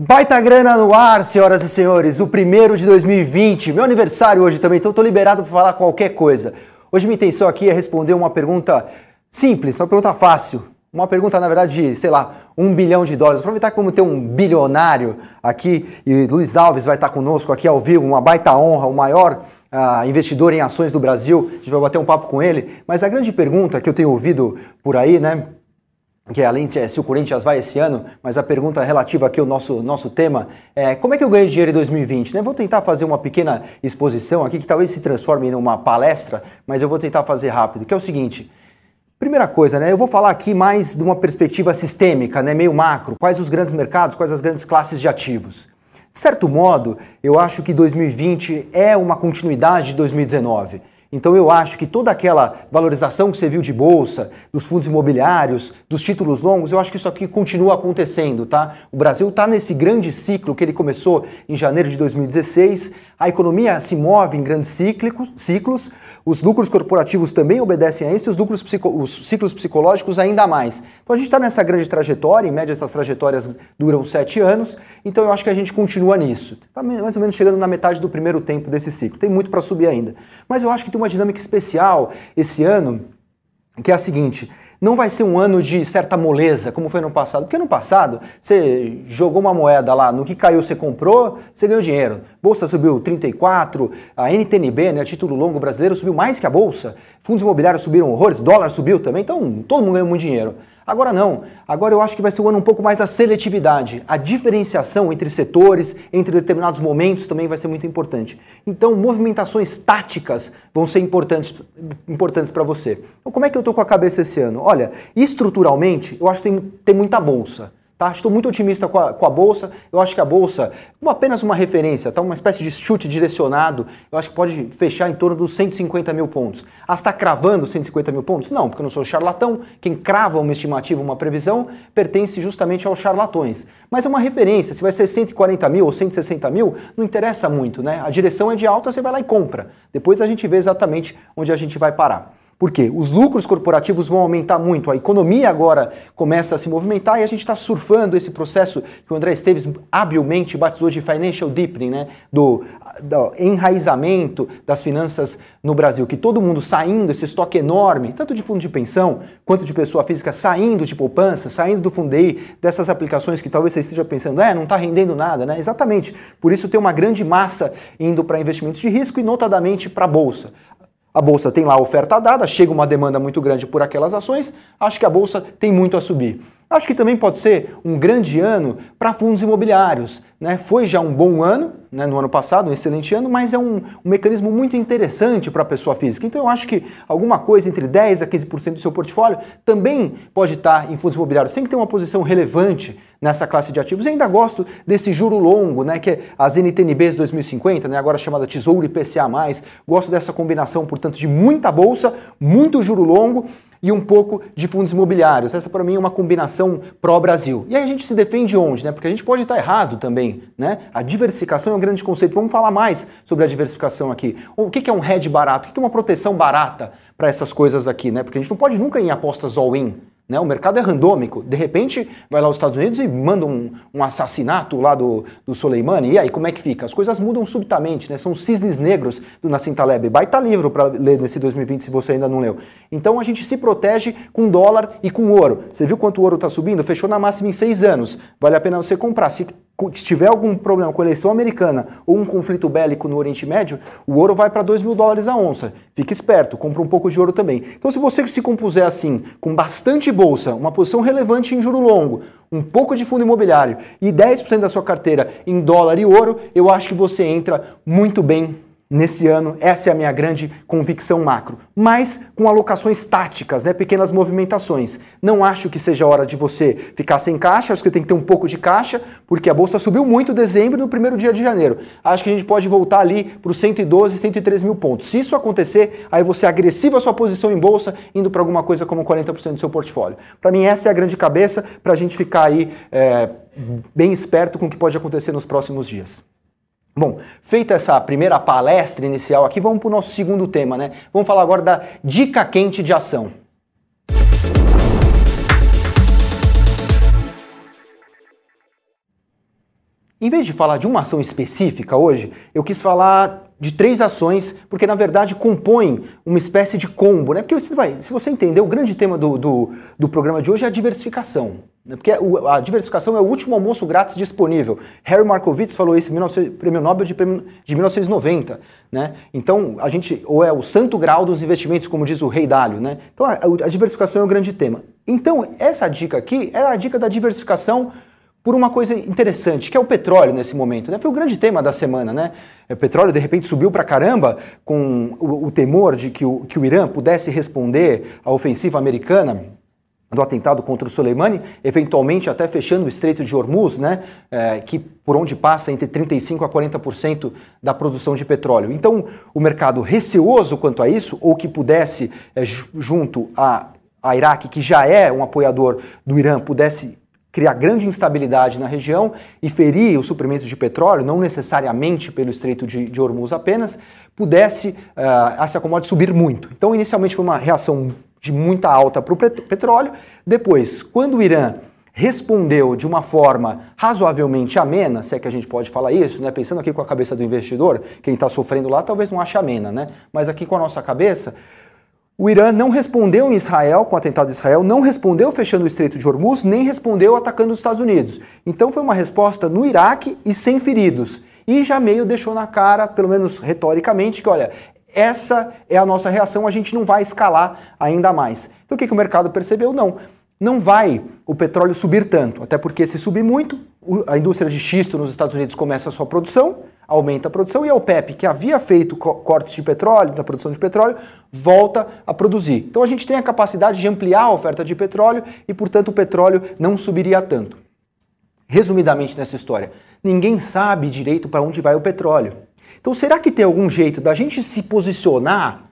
Baita grana no ar, senhoras e senhores, o primeiro de 2020, meu aniversário hoje também, então estou liberado para falar qualquer coisa. Hoje minha intenção aqui é responder uma pergunta simples, uma pergunta fácil, uma pergunta na verdade de, sei lá, um bilhão de dólares. Aproveitar como tem um bilionário aqui e Luiz Alves vai estar conosco aqui ao vivo, uma baita honra, o maior uh, investidor em ações do Brasil, a gente vai bater um papo com ele. Mas a grande pergunta que eu tenho ouvido por aí, né, que é além de se o Corinthians vai esse ano, mas a pergunta relativa aqui ao nosso, nosso tema é como é que eu ganho dinheiro em 2020? Né? Vou tentar fazer uma pequena exposição aqui que talvez se transforme em uma palestra, mas eu vou tentar fazer rápido, que é o seguinte. Primeira coisa, né? Eu vou falar aqui mais de uma perspectiva sistêmica, né? Meio macro. Quais os grandes mercados, quais as grandes classes de ativos. De certo modo, eu acho que 2020 é uma continuidade de 2019. Então eu acho que toda aquela valorização que você viu de bolsa, dos fundos imobiliários, dos títulos longos, eu acho que isso aqui continua acontecendo, tá? O Brasil está nesse grande ciclo que ele começou em janeiro de 2016. A economia se move em grandes cíclicos, ciclos, os lucros corporativos também obedecem a isso e os, lucros os ciclos psicológicos ainda mais. Então a gente está nessa grande trajetória, em média essas trajetórias duram sete anos, então eu acho que a gente continua nisso. Está mais ou menos chegando na metade do primeiro tempo desse ciclo. Tem muito para subir ainda. Mas eu acho que uma dinâmica especial esse ano, que é a seguinte: não vai ser um ano de certa moleza, como foi no passado. Porque no passado, você jogou uma moeda lá, no que caiu você comprou, você ganhou dinheiro. Bolsa subiu 34, a NTNB, né, título longo brasileiro, subiu mais que a bolsa. Fundos imobiliários subiram horrores, dólar subiu também, então todo mundo ganhou muito dinheiro. Agora não. Agora eu acho que vai ser um ano um pouco mais da seletividade. A diferenciação entre setores, entre determinados momentos também vai ser muito importante. Então, movimentações táticas vão ser importantes importantes para você. Então, como é que eu estou com a cabeça esse ano? Olha, estruturalmente, eu acho que tem, tem muita bolsa. Tá? Estou muito otimista com a, com a Bolsa. Eu acho que a Bolsa, como apenas uma referência, tá? uma espécie de chute direcionado, eu acho que pode fechar em torno dos 150 mil pontos. Ah, está cravando 150 mil pontos? Não, porque eu não sou charlatão. Quem crava uma estimativa, uma previsão, pertence justamente aos charlatões. Mas é uma referência. Se vai ser 140 mil ou 160 mil, não interessa muito. Né? A direção é de alta, você vai lá e compra. Depois a gente vê exatamente onde a gente vai parar. Por quê? Os lucros corporativos vão aumentar muito, a economia agora começa a se movimentar e a gente está surfando esse processo que o André Esteves habilmente batizou de financial deepening, né? do, do enraizamento das finanças no Brasil, que todo mundo saindo, esse estoque enorme, tanto de fundo de pensão quanto de pessoa física, saindo de poupança, saindo do Fundei, dessas aplicações que talvez você esteja pensando, é, não está rendendo nada, né? Exatamente. Por isso tem uma grande massa indo para investimentos de risco e notadamente para a Bolsa. A bolsa tem lá a oferta dada, chega uma demanda muito grande por aquelas ações, acho que a bolsa tem muito a subir. Acho que também pode ser um grande ano para fundos imobiliários. Né? Foi já um bom ano, né, no ano passado, um excelente ano, mas é um, um mecanismo muito interessante para a pessoa física. Então eu acho que alguma coisa entre 10% a 15% do seu portfólio também pode estar em fundos imobiliários. Tem que ter uma posição relevante nessa classe de ativos. E ainda gosto desse juro longo, né, que é as NTNBs 2050, né, agora chamada Tesouro IPCA+. Gosto dessa combinação, portanto, de muita bolsa, muito juro longo e um pouco de fundos imobiliários. Essa para mim é uma combinação pró-Brasil. E aí a gente se defende onde? Né? Porque a gente pode estar errado também. Né? A diversificação é um grande conceito. Vamos falar mais sobre a diversificação aqui. O que é um hedge barato? O que é uma proteção barata para essas coisas aqui? Né? Porque a gente não pode nunca ir em apostas all-in. Né? O mercado é randômico. De repente, vai lá os Estados Unidos e manda um, um, assassinato lá do, do Soleimani. E aí, como é que fica? As coisas mudam subitamente, né? São cisnes negros do Nassim Taleb. Baita livro para ler nesse 2020 se você ainda não leu. Então a gente se protege com dólar e com ouro. Você viu quanto o ouro está subindo? Fechou na máxima em seis anos. Vale a pena você comprar. Se se tiver algum problema com a eleição americana ou um conflito bélico no Oriente Médio, o ouro vai para 2 mil dólares a onça. Fique esperto, compra um pouco de ouro também. Então, se você se compuser assim, com bastante bolsa, uma posição relevante em juro longo, um pouco de fundo imobiliário e 10% da sua carteira em dólar e ouro, eu acho que você entra muito bem nesse ano, essa é a minha grande convicção macro. Mas com alocações táticas, né, pequenas movimentações. Não acho que seja hora de você ficar sem caixa, acho que tem que ter um pouco de caixa, porque a bolsa subiu muito em dezembro no primeiro dia de janeiro. Acho que a gente pode voltar ali para os 112, 103 mil pontos. Se isso acontecer, aí você agressiva a sua posição em bolsa, indo para alguma coisa como 40% do seu portfólio. Para mim, essa é a grande cabeça para a gente ficar aí é, bem esperto com o que pode acontecer nos próximos dias. Bom, feita essa primeira palestra inicial aqui, vamos para o nosso segundo tema, né? Vamos falar agora da dica quente de ação. Em vez de falar de uma ação específica hoje, eu quis falar de três ações, porque na verdade compõem uma espécie de combo, né? Porque você vai, se você entender, o grande tema do, do, do programa de hoje é a diversificação. Né? Porque a diversificação é o último almoço grátis disponível. Harry Markowitz falou isso, em prêmio Nobel de, de 1990. Né? Então, a gente, ou é o santo grau dos investimentos, como diz o Rei Dálio. Né? Então, a, a diversificação é o grande tema. Então, essa dica aqui é a dica da diversificação por uma coisa interessante, que é o petróleo nesse momento. Né? Foi o grande tema da semana. Né? O petróleo, de repente, subiu para caramba com o, o, temor de que o, que o Irã pudesse responder à ofensiva americana do atentado contra o Soleimani, eventualmente até fechando o Estreito de Hormuz, né, é, que por onde passa entre 35% a 40% da produção de petróleo. Então, o mercado receoso quanto a isso, ou que pudesse, é, junto a, a Iraque, que já é um apoiador do Irã, pudesse criar grande instabilidade na região e ferir o suprimento de petróleo, não necessariamente pelo Estreito de, de Hormuz apenas, pudesse uh, essa commodity subir muito. Então, inicialmente foi uma reação de muita alta para o petróleo. Depois, quando o Irã respondeu de uma forma razoavelmente amena, se é que a gente pode falar isso, né? pensando aqui com a cabeça do investidor, quem está sofrendo lá talvez não ache amena, né? mas aqui com a nossa cabeça, o Irã não respondeu em Israel, com o atentado de Israel, não respondeu fechando o Estreito de Hormuz, nem respondeu atacando os Estados Unidos. Então foi uma resposta no Iraque e sem feridos. E já meio deixou na cara, pelo menos retoricamente, que olha, essa é a nossa reação, a gente não vai escalar ainda mais. Então o que, que o mercado percebeu? Não não vai o petróleo subir tanto, até porque se subir muito, a indústria de xisto nos Estados Unidos começa a sua produção, aumenta a produção e a OPEP, que havia feito cortes de petróleo, da produção de petróleo, volta a produzir. Então a gente tem a capacidade de ampliar a oferta de petróleo e, portanto, o petróleo não subiria tanto. Resumidamente nessa história, ninguém sabe direito para onde vai o petróleo. Então será que tem algum jeito da gente se posicionar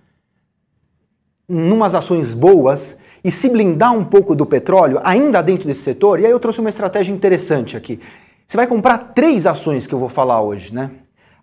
numas ações boas e se blindar um pouco do petróleo, ainda dentro desse setor, e aí eu trouxe uma estratégia interessante aqui. Você vai comprar três ações que eu vou falar hoje, né?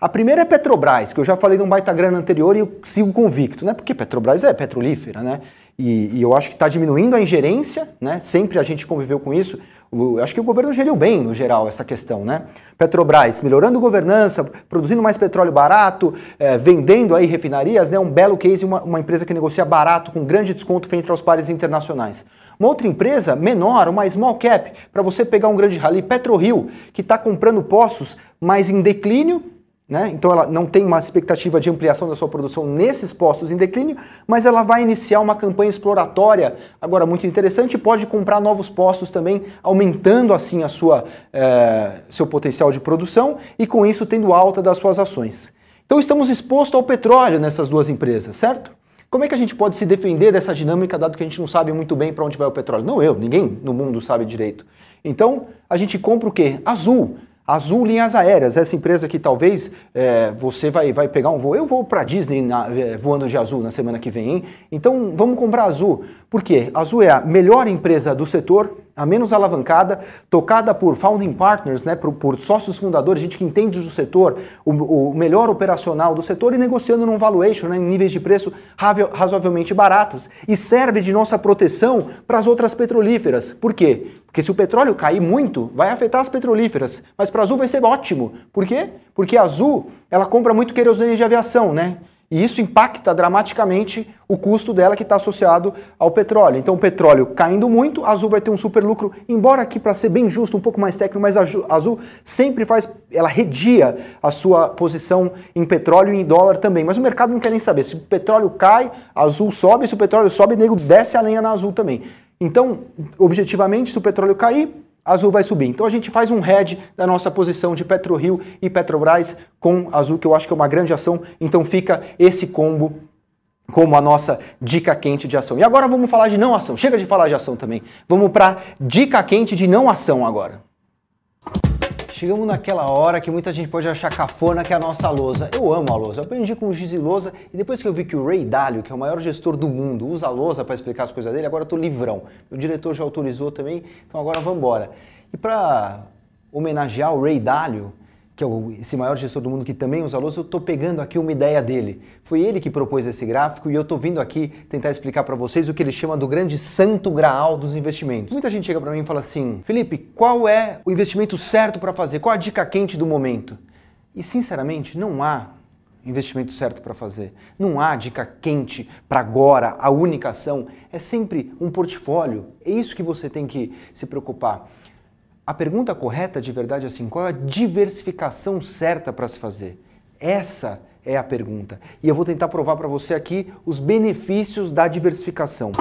A primeira é Petrobras, que eu já falei num baita grana anterior e eu sigo convicto, né? Porque Petrobras é petrolífera, né? E, e eu acho que está diminuindo a ingerência, né? Sempre a gente conviveu com isso. O, acho que o governo geriu bem, no geral, essa questão, né? Petrobras melhorando governança, produzindo mais petróleo barato, é, vendendo aí refinarias, né? Um belo case, uma, uma empresa que negocia barato com grande desconto frente aos pares internacionais. Uma outra empresa menor, uma small cap, para você pegar um grande rally, PetroRio, que está comprando poços, mas em declínio, né? Então ela não tem uma expectativa de ampliação da sua produção nesses postos em declínio, mas ela vai iniciar uma campanha exploratória agora muito interessante e pode comprar novos postos também, aumentando assim a sua, é, seu potencial de produção e com isso tendo alta das suas ações. Então estamos expostos ao petróleo nessas duas empresas, certo? Como é que a gente pode se defender dessa dinâmica, dado que a gente não sabe muito bem para onde vai o petróleo? Não eu, ninguém no mundo sabe direito. Então a gente compra o quê? Azul. Azul Linhas Aéreas, essa empresa que talvez é, você vai, vai pegar um voo. Eu vou para Disney na, é, voando de Azul na semana que vem, hein? Então vamos comprar Azul. Por quê? Azul é a melhor empresa do setor, a menos alavancada, tocada por founding partners, né, por, por sócios fundadores, gente que entende do setor, o, o, melhor operacional do setor e negociando num valuation, né, em níveis de preço razoavelmente baratos. E serve de nossa proteção para as outras petrolíferas. Por quê? Porque se o petróleo cair muito, vai afetar as petrolíferas. Mas para a Azul vai ser ótimo. Por quê? Porque a Azul ela compra muito querosene de aviação, né? E isso impacta dramaticamente o custo dela que está associado ao petróleo. Então, o petróleo caindo muito, a Azul vai ter um super lucro. Embora aqui, para ser bem justo, um pouco mais técnico, mas a Azul sempre faz, ela redia a sua posição em petróleo e em dólar também. Mas o mercado não quer nem saber. Se o petróleo cai, a Azul sobe. Se o petróleo sobe, nego desce a lenha na Azul também. Então, objetivamente, se o petróleo cair, Azul vai subir. Então a gente faz um hedge da nossa posição de PetroRio e Petrobras com Azul, que eu acho que é uma grande ação. Então fica esse combo como a nossa dica quente de ação. E agora vamos falar de não ação. Chega de falar de ação também. Vamos para dica quente de não ação agora. Chegamos naquela hora que muita gente pode achar cafona, que é a nossa lousa. Eu amo a lousa. Eu aprendi com o Giz Lousa e depois que eu vi que o Ray Dalio, que é o maior gestor do mundo, usa a lousa para explicar as coisas dele, agora eu tô livrão. O diretor já autorizou também, então agora vamos embora. E para homenagear o Ray Dalio, que é esse maior gestor do mundo que também usa lousa, eu estou pegando aqui uma ideia dele. Foi ele que propôs esse gráfico e eu estou vindo aqui tentar explicar para vocês o que ele chama do grande santo graal dos investimentos. Muita gente chega para mim e fala assim: Felipe, qual é o investimento certo para fazer? Qual a dica quente do momento? E sinceramente, não há investimento certo para fazer. Não há dica quente para agora, a única ação. É sempre um portfólio. É isso que você tem que se preocupar. A pergunta correta de verdade é assim: qual é a diversificação certa para se fazer? Essa é a pergunta. E eu vou tentar provar para você aqui os benefícios da diversificação.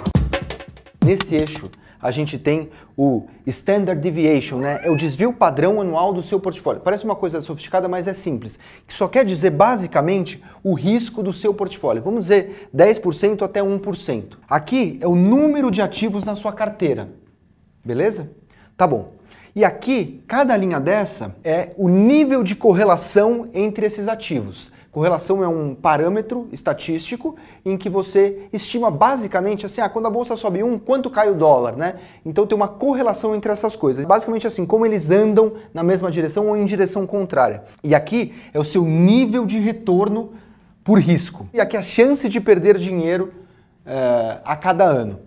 Nesse eixo, a gente tem o Standard Deviation, né? É o desvio padrão anual do seu portfólio. Parece uma coisa sofisticada, mas é simples. Que só quer dizer basicamente o risco do seu portfólio. Vamos dizer 10% até 1%. Aqui é o número de ativos na sua carteira. Beleza? Tá bom. E aqui, cada linha dessa é o nível de correlação entre esses ativos. Correlação é um parâmetro estatístico em que você estima basicamente assim, ah, quando a bolsa sobe um, quanto cai o dólar, né? Então tem uma correlação entre essas coisas. Basicamente assim, como eles andam na mesma direção ou em direção contrária. E aqui é o seu nível de retorno por risco. E aqui a chance de perder dinheiro é, a cada ano.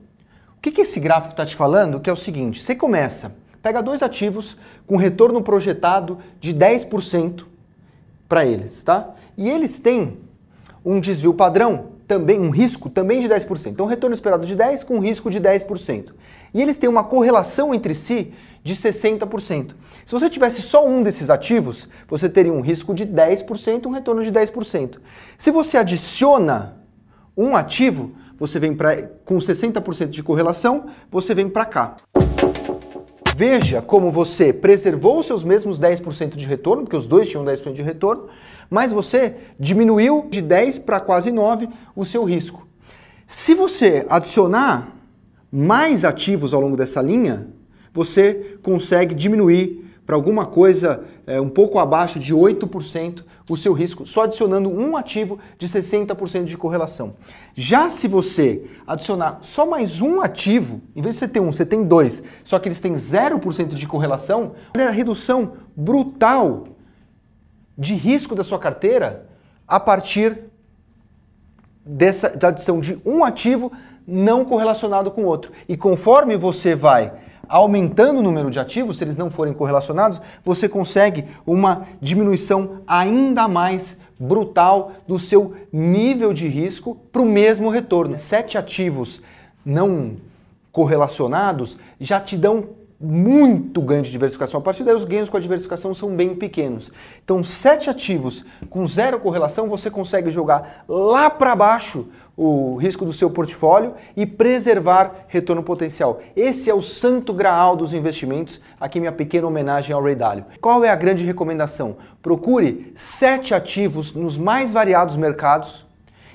O que, que esse gráfico está te falando? Que é o seguinte: você começa Pega dois ativos com retorno projetado de 10% para eles, tá? E eles têm um desvio padrão, também um risco também de 10%. Então, retorno esperado de 10 com risco de 10%. E eles têm uma correlação entre si de 60%. Se você tivesse só um desses ativos, você teria um risco de 10%, um retorno de 10%. Se você adiciona um ativo, você vem para com 60% de correlação, você vem para cá. Veja como você preservou seus mesmos 10% de retorno, porque os dois tinham 10% de retorno, mas você diminuiu de 10 para quase 9 o seu risco. Se você adicionar mais ativos ao longo dessa linha, você consegue diminuir para alguma coisa é, um pouco abaixo de 8% o seu risco, só adicionando um ativo de 60% de correlação. Já se você adicionar só mais um ativo, em vez de você ter um, você tem dois, só que eles têm 0% de correlação, olha a redução brutal de risco da sua carteira a partir dessa da adição de um ativo não correlacionado com outro. E conforme você vai aumentando o número de ativos, se eles não forem correlacionados, você consegue uma diminuição ainda mais brutal do seu nível de risco para o mesmo retorno. Sete ativos não correlacionados já te dão muito ganho de diversificação. A partir daí, os ganhos com a diversificação são bem pequenos. Então, sete ativos com zero correlação, você consegue jogar lá para baixo o risco do seu portfólio e preservar retorno potencial. Esse é o santo graal dos investimentos. Aqui minha pequena homenagem ao Ray Dalio. Qual é a grande recomendação? Procure sete ativos nos mais variados mercados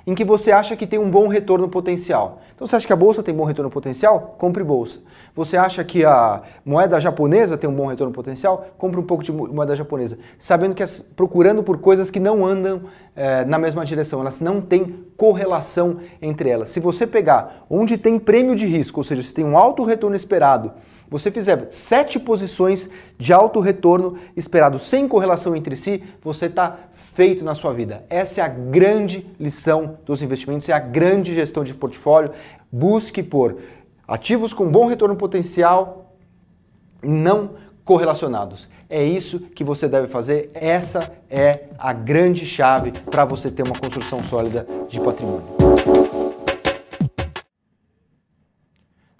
em que você acha que tem um bom retorno potencial. Então você acha que a bolsa tem bom retorno potencial? Compre bolsa. Você acha que a moeda japonesa tem um bom retorno potencial? Compre um pouco de moeda japonesa. Sabendo que procurando por coisas que não andam é, na mesma direção, elas não têm correlação entre elas. Se você pegar onde tem prêmio de risco, ou seja, se tem um alto retorno esperado, você fizer sete posições de alto retorno esperado sem correlação entre si, você está feito na sua vida. Essa é a grande lição dos investimentos, é a grande gestão de portfólio. Busque por ativos com bom retorno potencial não correlacionados. É isso que você deve fazer. Essa é a grande chave para você ter uma construção sólida de patrimônio.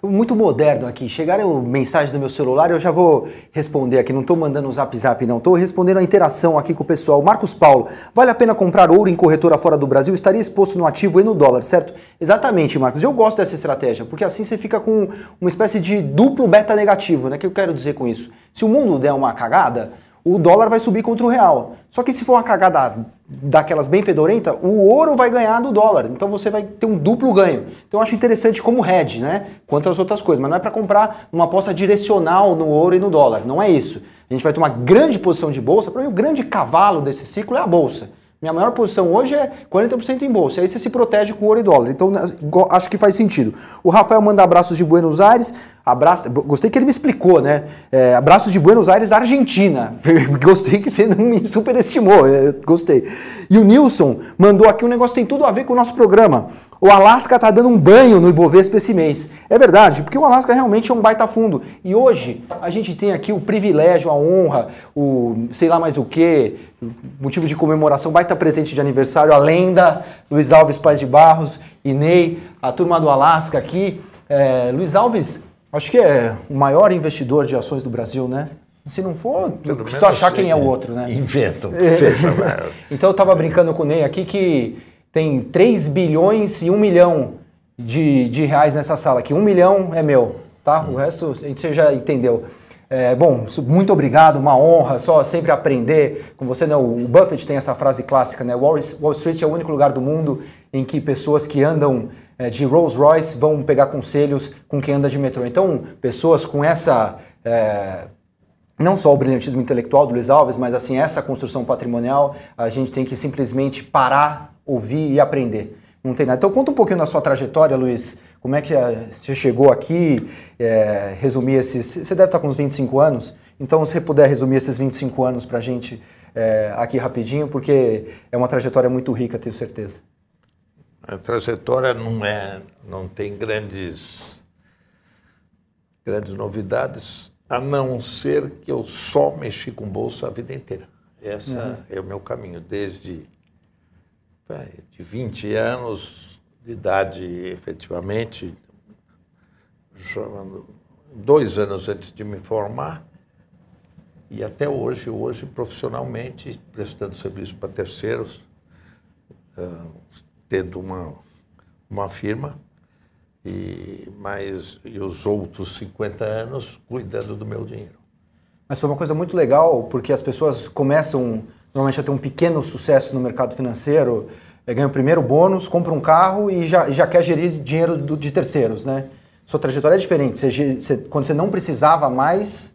Muito moderno aqui. Chegaram mensagens do meu celular, eu já vou responder aqui. Não estou mandando um zap zap, não. Estou respondendo a interação aqui com o pessoal. Marcos Paulo, vale a pena comprar ouro em corretora fora do Brasil? Estaria exposto no ativo e no dólar, certo? Exatamente, Marcos. Eu gosto dessa estratégia, porque assim você fica com uma espécie de duplo beta negativo, né? O que eu quero dizer com isso? Se o mundo der uma cagada, o dólar vai subir contra o real. Só que se for uma cagada daquelas bem fedorenta, o ouro vai ganhar do dólar. Então você vai ter um duplo ganho. Então eu acho interessante como hedge, né? Quanto às outras coisas, mas não é para comprar uma aposta direcional no ouro e no dólar. Não é isso. A gente vai ter uma grande posição de bolsa. Para mim, o grande cavalo desse ciclo é a bolsa. Minha maior posição hoje é 40% em bolsa. Aí você se protege com ouro e dólar. Então, acho que faz sentido. O Rafael manda abraços de Buenos Aires. Abraço, gostei que ele me explicou, né? É, abraços de Buenos Aires, Argentina. gostei que você não me superestimou. É, gostei. E o Nilson mandou aqui um negócio que tem tudo a ver com o nosso programa. O Alasca tá dando um banho no Ibovespa esse mês. É verdade, porque o Alasca realmente é um baita fundo. E hoje a gente tem aqui o privilégio, a honra, o sei lá mais o que, motivo de comemoração, baita presente de aniversário, a lenda, Luiz Alves Paz de Barros, Inei, a turma do Alasca aqui. É, Luiz Alves Acho que é o maior investidor de ações do Brasil, né? Se não for, só achar quem é o outro, né? Inventam que seja maior. então eu estava brincando com o Ney aqui que tem 3 bilhões e 1 milhão de, de reais nessa sala aqui. 1 milhão é meu, tá? O resto a gente já entendeu. É, bom, muito obrigado, uma honra, só sempre aprender com você. Né? O Buffett tem essa frase clássica, né? Wall Street é o único lugar do mundo em que pessoas que andam é, de Rolls Royce vão pegar conselhos com quem anda de metrô. Então, pessoas com essa. É, não só o brilhantismo intelectual do Luiz Alves, mas assim, essa construção patrimonial, a gente tem que simplesmente parar, ouvir e aprender. Não tem nada. Então conta um pouquinho da sua trajetória, Luiz. Como é que é, você chegou aqui? É, resumir esses. Você deve estar com uns 25 anos. Então, se você puder resumir esses 25 anos para a gente é, aqui rapidinho, porque é uma trajetória muito rica, tenho certeza. A trajetória não é, não tem grandes, grandes novidades, a não ser que eu só mexi com bolsa a vida inteira. Esse uhum. é o meu caminho, desde de 20 anos de idade, efetivamente, dois anos antes de me formar, e até hoje, hoje profissionalmente, prestando serviço para terceiros, tendo uma, uma firma, e, mas, e os outros 50 anos cuidando do meu dinheiro. Mas foi uma coisa muito legal, porque as pessoas começam normalmente a ter um pequeno sucesso no mercado financeiro, ganha o primeiro bônus, compra um carro e já, já quer gerir dinheiro do, de terceiros, né? Sua trajetória é diferente. Você, você, quando você não precisava mais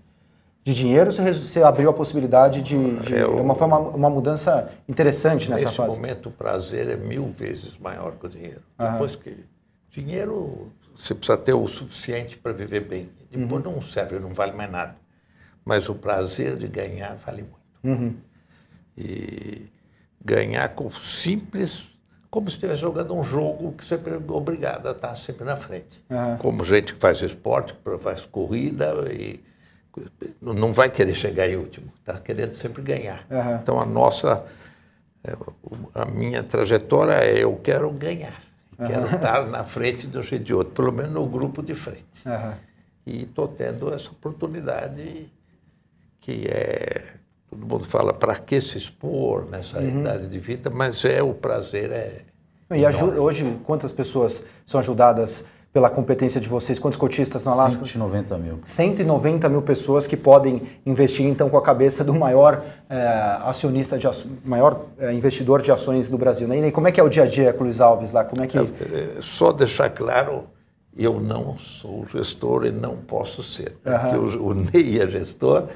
de dinheiro, você, você abriu a possibilidade de. de é, uma, uma, uma mudança interessante nessa nesse fase. Nesse momento, o prazer é mil vezes maior que o dinheiro. Aham. Depois que. Dinheiro, você precisa ter o suficiente para viver bem. Depois uhum. não serve, não vale mais nada. Mas o prazer de ganhar vale muito. Uhum. E ganhar com simples, como se estivesse jogando um jogo que você é obrigado a estar sempre na frente. Uhum. Como gente que faz esporte, que faz corrida e não vai querer chegar em último, está querendo sempre ganhar. Uhum. Então a nossa, é, a minha trajetória é eu quero ganhar, uhum. quero estar na frente de um jeito de outro, pelo menos no grupo de frente. E estou tendo essa oportunidade que é todo mundo fala para que se expor nessa uhum. idade de vida, mas é o prazer é. E ajuda, hoje quantas pessoas são ajudadas pela competência de vocês? Quantos cotistas no Alasca? 190 mil. 190 mil pessoas que podem investir então com a cabeça do maior é, acionista, de maior é, investidor de ações do Brasil. Né? E como é que é o dia a dia com o Luiz Alves lá? Como é que... É, só deixar claro, eu não sou gestor e não posso ser. Porque o, o Ney é gestor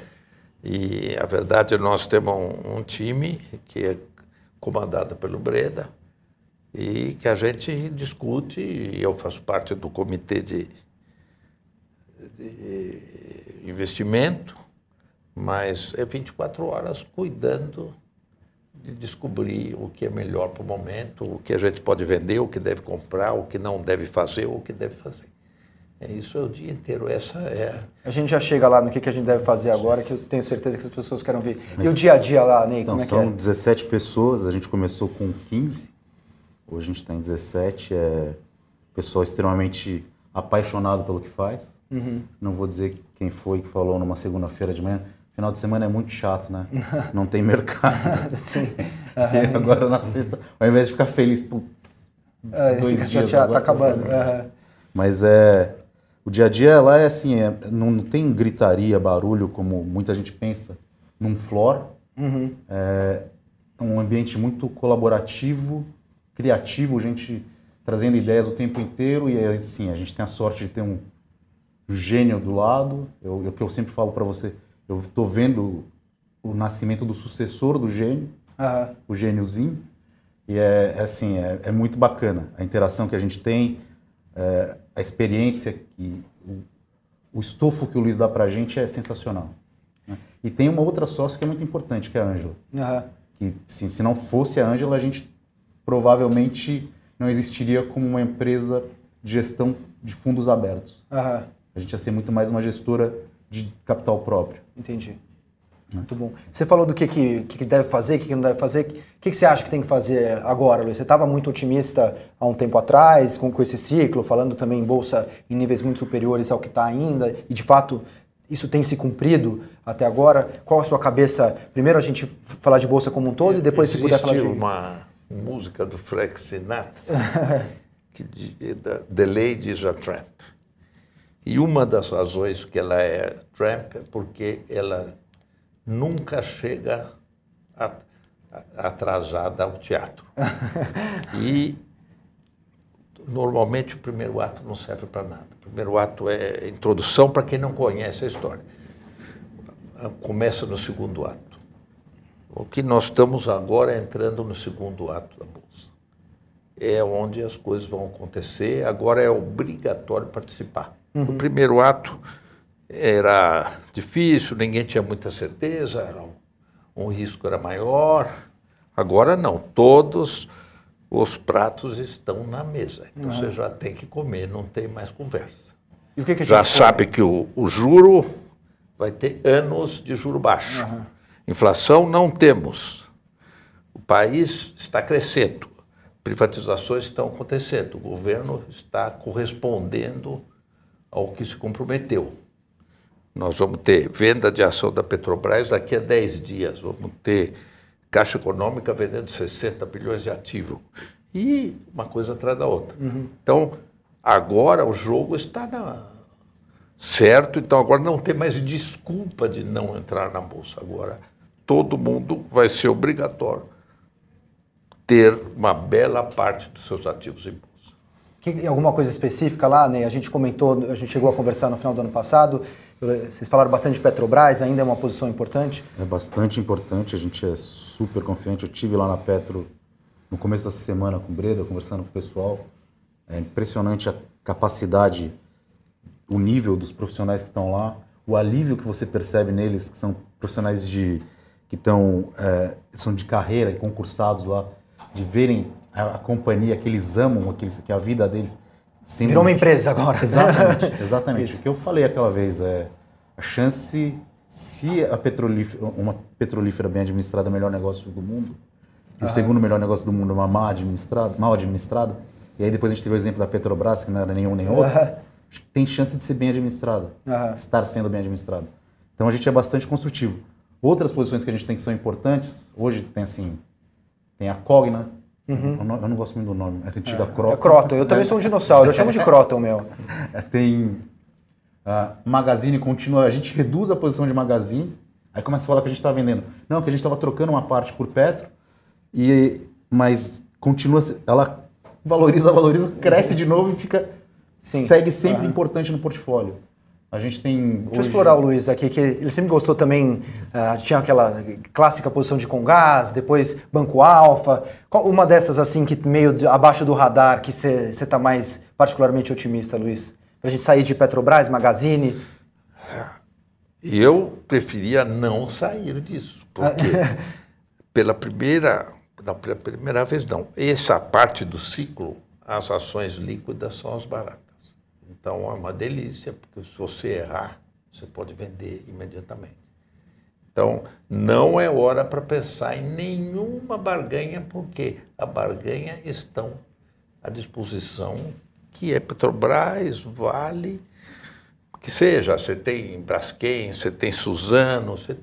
e a verdade nós temos um, um time que é comandado pelo Breda, e que a gente discute, e eu faço parte do comitê de, de investimento, mas é 24 horas cuidando de descobrir o que é melhor para o momento, o que a gente pode vender, o que deve comprar, o que não deve fazer, o que deve fazer. É isso é o dia inteiro. Essa é. A gente já chega lá no que, que a gente deve fazer agora, que eu tenho certeza que as pessoas querem ver. Mas, e o dia a dia lá, Ney, então, como é que é? São 17 pessoas, a gente começou com 15. Hoje a gente está em 17, é pessoal extremamente apaixonado pelo que faz. Uhum. Não vou dizer quem foi que falou numa segunda-feira de manhã. Final de semana é muito chato, né? Não tem mercado. Sim. Uhum. E agora na sexta, ao invés de ficar feliz, por é, dois dias. Chateado, tá acabando. Uhum. Mas é. O dia a dia lá é assim, é, não, não, tem gritaria, barulho, como muita gente pensa, num floor. Uhum. É um ambiente muito colaborativo, criativo, gente trazendo ideias o tempo inteiro e assim, a gente tem a sorte de ter um gênio do lado. Eu, o que eu sempre falo para você, eu estou vendo o nascimento do sucessor do gênio. uhum. o gêniozinho. E é, é assim, é, é, muito bacana a interação que a gente tem, é, a experiência que o, o, estofo que o Luiz dá para a gente é sensacional. Né? E tem uma outra sócia que é muito importante, que é a Ângela. Uhum. Que se, se não fosse a Ângela, a gente provavelmente não existiria como uma empresa de gestão de fundos abertos. Uhum. A gente ia ser muito mais uma gestora de capital próprio. Entendi. Muito bom. Você falou do que, que, que deve fazer, o que, que não deve fazer. O que, que você acha que tem que fazer agora, Luiz? Você estava muito otimista há um tempo atrás com, com esse ciclo, falando também em bolsa em níveis muito superiores ao que está ainda, e de fato isso tem se cumprido até agora. Qual a sua cabeça? Primeiro a gente falar de bolsa como um todo e depois Existe se puder falar de. uma música do Frank Sinatra, que da The Lady is a Tramp. E uma das razões que ela é tramp é porque ela nunca chega atrasada ao teatro. e normalmente o primeiro ato não serve para nada. O primeiro ato é introdução para quem não conhece a história. Começa no segundo ato. O que nós estamos agora é entrando no segundo ato da bolsa. É onde as coisas vão acontecer. Agora é obrigatório participar. Uhum. O primeiro ato era difícil, ninguém tinha muita certeza, era um, um risco era maior. Agora não, todos os pratos estão na mesa. Então uhum. você já tem que comer, não tem mais conversa. Que que já sabe que o, o, juro vai ter anos de juro baixo. Uhum. Inflação não temos. O país está crescendo. Privatizações estão acontecendo. O governo está correspondendo ao que se comprometeu. Nós vamos ter venda de ação da Petrobras daqui a 10 dias, vamos ter Caixa Econômica vendendo 60 bilhões de ativo. E uma coisa atrás da outra. Uhum. Então, agora o jogo está na... certo, então agora não tem mais desculpa de não entrar na Bolsa. Agora, todo mundo vai ser obrigatório ter uma bela parte dos seus ativos em bolsa. Que, alguma coisa específica lá, né? A gente comentou, a gente chegou a conversar no final do ano passado. Vocês falaram bastante de Petrobras, ainda é uma posição importante? É bastante importante, a gente é super confiante. Eu tive lá na Petro no começo dessa semana com o Breda, conversando com o pessoal. É impressionante a capacidade, o nível dos profissionais que estão lá, o alívio que você percebe neles, que são profissionais de que estão é, são de carreira, concursados lá, de verem a, a companhia que eles amam, que, eles, que é a vida deles. Sendo... Virou uma empresa agora. Exatamente, exatamente. o que eu falei aquela vez é a chance, se a petrolífera, uma petrolífera bem administrada é o melhor negócio do mundo, e o segundo melhor negócio do mundo é uma má administrada, mal administrada, e aí depois a gente teve o exemplo da Petrobras, que não era nenhum nem outro, tem chance de ser bem administrada, estar sendo bem administrada. Então a gente é bastante construtivo. Outras posições que a gente tem que são importantes, hoje tem assim, tem a Cogna, Uhum. Eu, não, eu, não, gosto muito do nome, é a antiga é, Croton. É Croton, eu também sou um dinossauro, eu chamo de Croton, meu. É, tem uh, Magazine continua, a gente reduz a posição de Magazine, aí começa a falar que a gente está vendendo. Não, que a gente estava trocando uma parte por Petro, e, mas continua, ela valoriza, valoriza, cresce de novo e fica, Sim. segue sempre uhum. importante no portfólio. A gente tem. Deixa hoje... eu explorar o Luiz aqui, que ele sempre gostou também. Uh, tinha aquela clássica posição de Congás, depois Banco Alfa. Qual, uma dessas, assim, que meio de, abaixo do radar, que você está mais particularmente otimista, Luiz? Para a gente sair de Petrobras, Magazine? Eu preferia não sair disso, porque pela primeira. Não, pela primeira vez não. Essa parte do ciclo, as ações líquidas são as baratas. Então é uma delícia, porque se você errar, você pode vender imediatamente. Então, não é hora para pensar em nenhuma barganha, porque a barganha estão à disposição, que é Petrobras, Vale, que seja, você tem Braskem, você tem Suzano, você...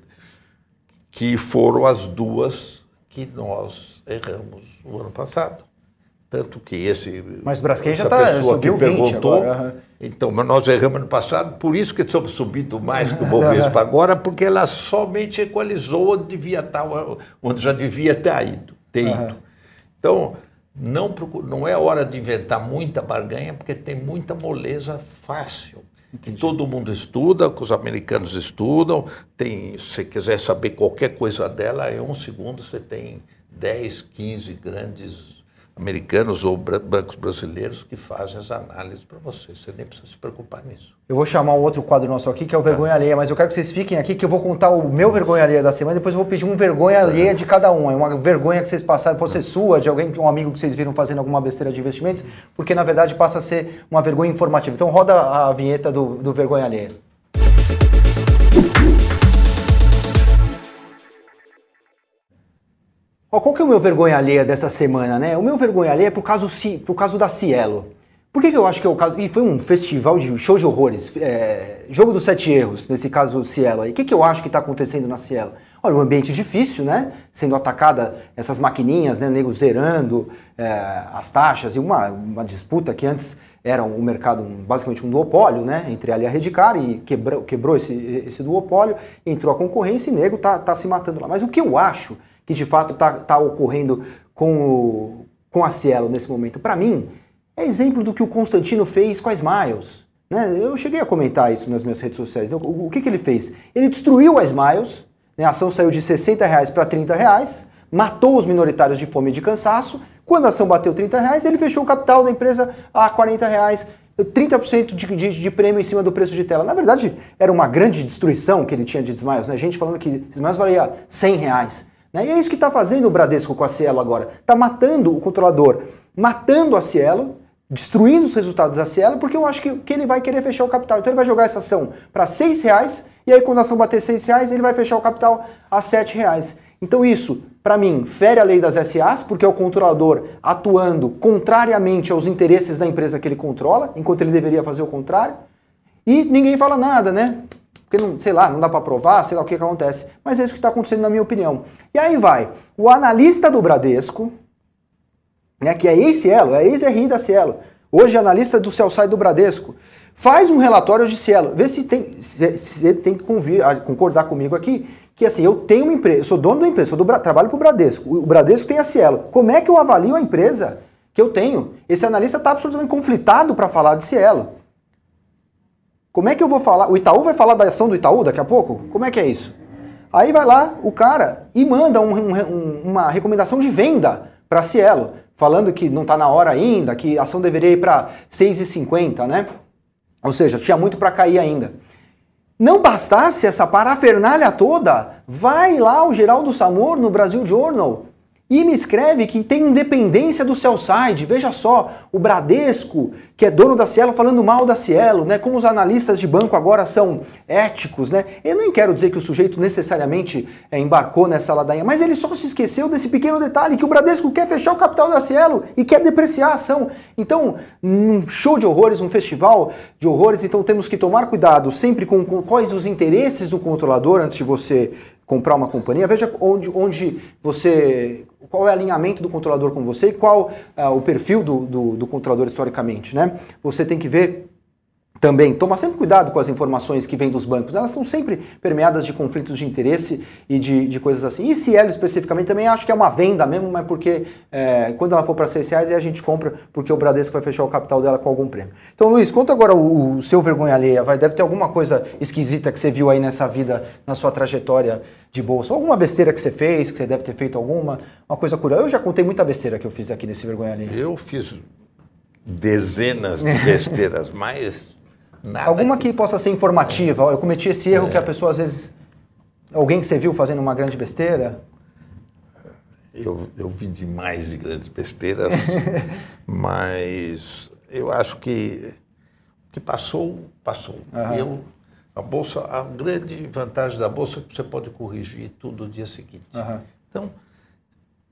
que foram as duas que nós erramos no ano passado. Tanto que esse. Mas Braskem já está subiu que 20 perguntou, agora. Então, mas nós erramos no passado, por isso que estamos subindo mais que o Bovespa agora, porque ela somente equalizou onde devia estar, onde já devia ter ido. Ter ido. Então, não, não é hora de inventar muita barganha, porque tem muita moleza fácil. Entendi. Todo mundo estuda, os americanos estudam. Tem, se você quiser saber qualquer coisa dela, em um segundo você tem 10, 15 grandes americanos ou bancos brasileiros que fazem as análises para você. Você nem precisa se preocupar nisso. Eu vou chamar um outro quadro nosso aqui, que é o Vergonha Alheia, mas eu quero que vocês fiquem aqui, que eu vou contar o meu Vergonha Alheia da semana, depois eu vou pedir um Vergonha Alheia de cada um. É uma vergonha que vocês passaram, pode ser sua, de alguém, um amigo que vocês viram fazendo alguma besteira de investimentos, porque na verdade passa a ser uma vergonha informativa. Então roda a vinheta do, do Vergonha Alheia. Qual que é o meu vergonha alheia dessa semana, né? O meu vergonha alheia é por caso, por caso da Cielo. Por que, que, eu acho que é o caso. E foi um festival de show de horrores. É, jogo dos sete erros, nesse caso Cielo aí. O que, que eu acho que está acontecendo na Cielo? Olha, um ambiente difícil, né? Sendo atacada essas maquininhas, né? Nego zerando é, as taxas e uma, uma disputa que antes era um mercado basicamente um duopólio, né? Entre ali a Redcar e quebrou, quebrou esse, esse duopólio, entrou a concorrência e nego tá, tá se matando lá. Mas o que eu acho que de fato está tá ocorrendo com, o, com a Cielo nesse momento. Para mim, é exemplo do que o Constantino fez com a Smiles. Né? Eu cheguei a comentar isso nas minhas redes sociais. O, o que, que ele fez? Ele destruiu a Smiles, né? a ação saiu de 60 reais para 30 reais, matou os minoritários de fome e de cansaço. Quando a ação bateu 30 reais, ele fechou o capital da empresa a 40 reais. 30% de, de, de, prêmio em cima do preço de tela. Na verdade, era uma grande destruição que ele tinha de Smiles, né? Gente falando que Smiles valia 100 reais. Né? E é isso que está fazendo o Bradesco com a Cielo agora. Está matando o controlador, matando a Cielo, destruindo os resultados da Cielo, porque eu acho que, que ele vai querer fechar o capital. Então ele vai jogar essa ação para R$ reais e aí quando a ação bater R$ reais, ele vai fechar o capital a R$ reais. Então isso, para mim, fere a lei das SAs, porque é o controlador atuando contrariamente aos interesses da empresa que ele controla, enquanto ele deveria fazer o contrário. E ninguém fala nada, né? Porque não, sei lá, não dá para provar, sei lá o que, que acontece. Mas é isso que está acontecendo na minha opinião. E aí vai, o analista do Bradesco, né, que é ex-Cielo, é ex-RI da Cielo, hoje é analista do Cellside do Bradesco, faz um relatório de Cielo, vê se tem, se, se tem que convir, concordar comigo aqui, que assim, eu tenho uma empresa, sou dono da empresa, sou do, trabalho para o Bradesco, o Bradesco tem a Cielo. Como é que eu avalio a empresa que eu tenho? Esse analista está absolutamente conflitado para falar de Cielo. Como é que eu vou falar? O Itaú vai falar da ação do Itaú daqui a pouco? Como é que é isso? Aí vai lá o cara e manda um, um, uma recomendação de venda para Cielo, falando que não está na hora ainda, que a ação deveria ir para 6,50, né? Ou seja, tinha muito para cair ainda. Não bastasse essa parafernália toda, vai lá o Geraldo Samor no Brasil Journal e me escreve que tem independência do side. Veja só, o Bradesco, que é dono da Cielo, falando mal da Cielo, né? Como os analistas de banco agora são éticos, né? Eu nem quero dizer que o sujeito necessariamente é, embarcou nessa ladainha, mas ele só se esqueceu desse pequeno detalhe, que o Bradesco quer fechar o capital da Cielo e quer depreciar a ação. Então, um show de horrores, um festival de horrores, então temos que tomar cuidado sempre com, com quais os interesses do controlador antes de você comprar uma companhia. Veja onde, onde você qual é o alinhamento do controlador com você e qual uh, o perfil do, do, do, controlador historicamente, né? Você tem que ver também, tomar sempre cuidado com as informações que vêm dos bancos, elas estão sempre permeadas de conflitos de interesse e de, de coisas assim. E Cielo especificamente também acho que é uma venda mesmo, mas porque é, quando ela for para 6 reais a gente compra porque o Bradesco vai fechar o capital dela com algum prêmio. Então Luiz, conta agora o, o seu vergonha alheia, vai, deve ter alguma coisa esquisita que você viu aí nessa vida, na sua trajetória de bolsa? Alguma besteira que você fez, que você deve ter feito alguma? Uma coisa curiosa. Eu já contei muita besteira que eu fiz aqui nesse Vergonha ali. Eu fiz dezenas de besteiras, mas nada. Alguma que... que possa ser informativa. Eu cometi esse erro é. que a pessoa às vezes. Alguém que você viu fazendo uma grande besteira? Eu, eu vi demais de grandes besteiras, mas eu acho que que passou, passou. Uhum. Eu a bolsa, a grande vantagem da bolsa é que você pode corrigir tudo no dia seguinte. Uhum. Então,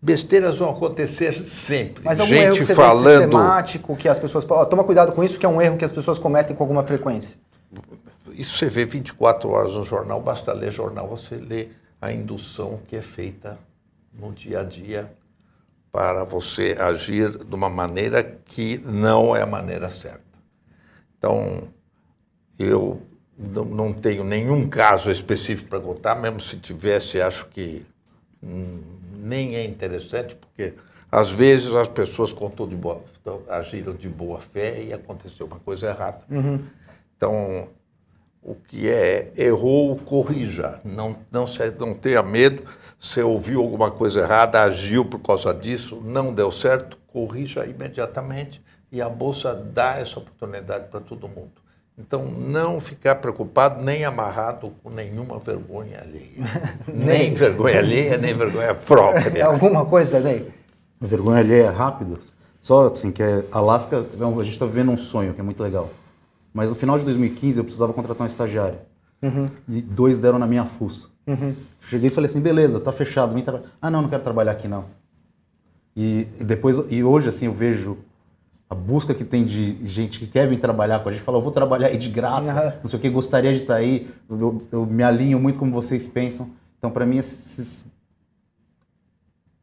besteiras vão acontecer sempre. Mas algum Gente erro que você falando... sistemático, que as pessoas... toma cuidado com isso, que é um erro que as pessoas cometem com alguma frequência. Isso você vê 24 horas no jornal, basta ler jornal, você lê a indução que é feita no dia a dia para você agir de uma maneira que não é a maneira certa. Então, eu não, não tenho nenhum caso específico para contar, mesmo se tivesse, acho que hum, nem é interessante, porque às vezes as pessoas de boa, agiram de boa fé e aconteceu uma coisa errada. Uhum. Então, o que é errou, corrija. Não, não, se, não tenha medo. Se ouviu alguma coisa errada, agiu por causa disso, não deu certo, corrija imediatamente e a Bolsa dá essa oportunidade para todo mundo. Então, não ficar preocupado nem amarrado com nenhuma vergonha alheia. nem vergonha alheia, nem vergonha própria. Alguma coisa, Ney? Vergonha alheia rápido. Só assim, que é Alasca, a gente está vivendo um sonho, que é muito legal. Mas no final de 2015 eu precisava contratar um estagiário. Uhum. E dois deram na minha fuça. Uhum. Cheguei e falei assim, beleza, tá fechado, vem trabalhar. Ah, não, não quero trabalhar aqui não. E, e, depois, e hoje assim eu vejo a busca que tem de gente que quer vir trabalhar com a gente, fala, eu vou trabalhar aí de graça, uhum. não sei o que, gostaria de estar aí, eu, eu me alinho muito como vocês pensam. Então, para mim, esses,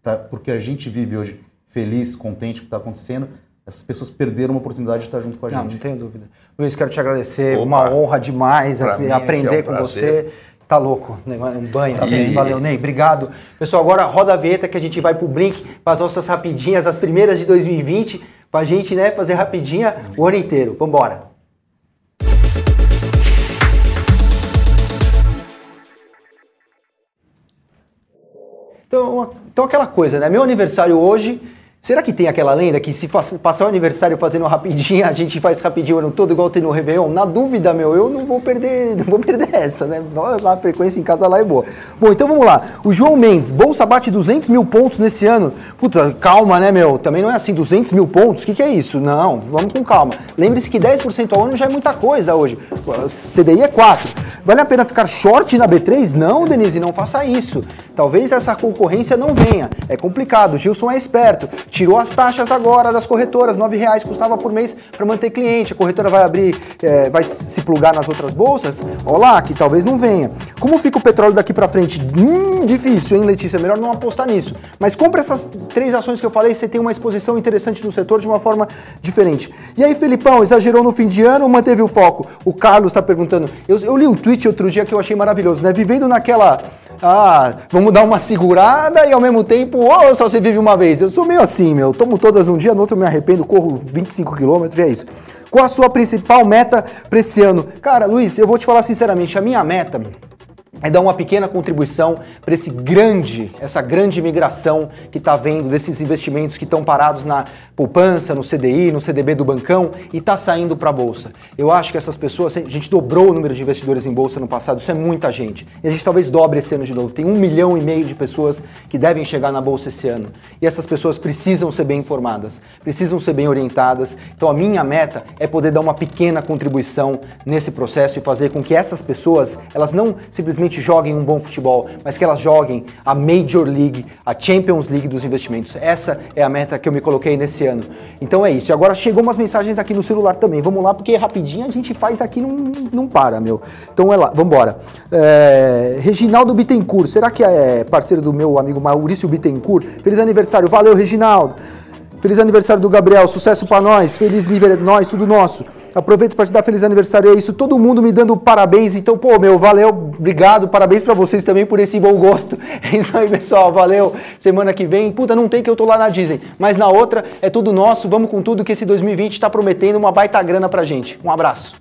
pra, porque a gente vive hoje feliz, contente com o que está acontecendo, essas pessoas perderam uma oportunidade de estar junto com a gente. Não, não tenho dúvida. Luiz, quero te agradecer. Opa, uma honra demais aprender é um com você. Tá louco, né? um banho assim. Valeu, Ney. Obrigado. Pessoal, agora roda a vinheta que a gente vai pro Blink para as nossas rapidinhas, as primeiras de 2020, para a gente né, fazer rapidinha o ano inteiro. Vamos embora. Então, então, aquela coisa, né? Meu aniversário hoje Será que tem aquela lenda que se passar o aniversário fazendo rapidinho, a gente faz rapidinho o ano todo, igual tem no Réveillon? Na dúvida, meu, eu não vou perder, não vou perder essa, né? A frequência em casa lá é boa. Bom, então vamos lá. O João Mendes, Bolsa bate 200 mil pontos nesse ano. Puta, calma, né, meu? Também não é assim, 200 mil pontos? O que, que é isso? Não, vamos com calma. Lembre-se que 10% ao ano já é muita coisa hoje. CDI é 4. Vale a pena ficar short na B3? Não, Denise, não faça isso. Talvez essa concorrência não venha. É complicado. Gilson é esperto tirou as taxas agora das corretoras, R$ reais custava por mês para manter cliente. A corretora vai abrir, é, vai se plugar nas outras bolsas? Olá, que talvez não venha. Como fica o petróleo daqui para frente? Hum, difícil, hein, Letícia? Melhor não apostar nisso. Mas compre essas três ações que eu falei, você tem uma exposição interessante no setor de uma forma diferente. E aí, Felipão, exagerou no fim de ano ou manteve o foco? O Carlos está perguntando. Eu, eu li um tweet outro dia que eu achei maravilhoso, né? Vivendo naquela ah, vamos dar uma segurada e ao mesmo tempo, oh, só você vive uma vez. Eu sou meio assim, meu. Tomo todas um dia, no outro me arrependo, corro 25 quilômetros e é isso. Qual a sua principal meta para esse ano? Cara, Luiz, eu vou te falar sinceramente, a minha meta é dar uma pequena contribuição para esse grande, essa grande migração que está vendo desses investimentos que estão parados na poupança, no CDI, no CDB do bancão e está saindo para a bolsa. Eu acho que essas pessoas, a gente dobrou o número de investidores em bolsa no passado, isso é muita gente. E a gente talvez dobre esse ano de novo. Tem um milhão e meio de pessoas que devem chegar na bolsa esse ano. E essas pessoas precisam ser bem informadas, precisam ser bem orientadas. Então a minha meta é poder dar uma pequena contribuição nesse processo e fazer com que essas pessoas, elas não simplesmente joguem um bom futebol, mas que elas joguem a Major League, a Champions League dos investimentos. Essa é a meta que eu me coloquei nesse ano. Então é isso. E agora chegou umas mensagens aqui no celular também. Vamos lá, porque rapidinho a gente faz aqui, não, não para, meu. Então é lá, vamos. É, Reginaldo Bittencourt, será que é parceiro do meu amigo Maurício Bittencourt? Feliz aniversário, valeu, Reginaldo. Feliz aniversário do Gabriel, sucesso para nós, feliz nível nós, tudo nosso. Aproveito para te dar feliz aniversário, é isso, todo mundo me dando parabéns, então, pô, meu, valeu, obrigado, parabéns para vocês também por esse bom gosto. É isso aí, pessoal, valeu. Semana que vem, puta, não tem que eu tô lá na Disney, mas na outra é tudo nosso, vamos com tudo que esse 2020 está prometendo uma baita grana pra gente. Um abraço.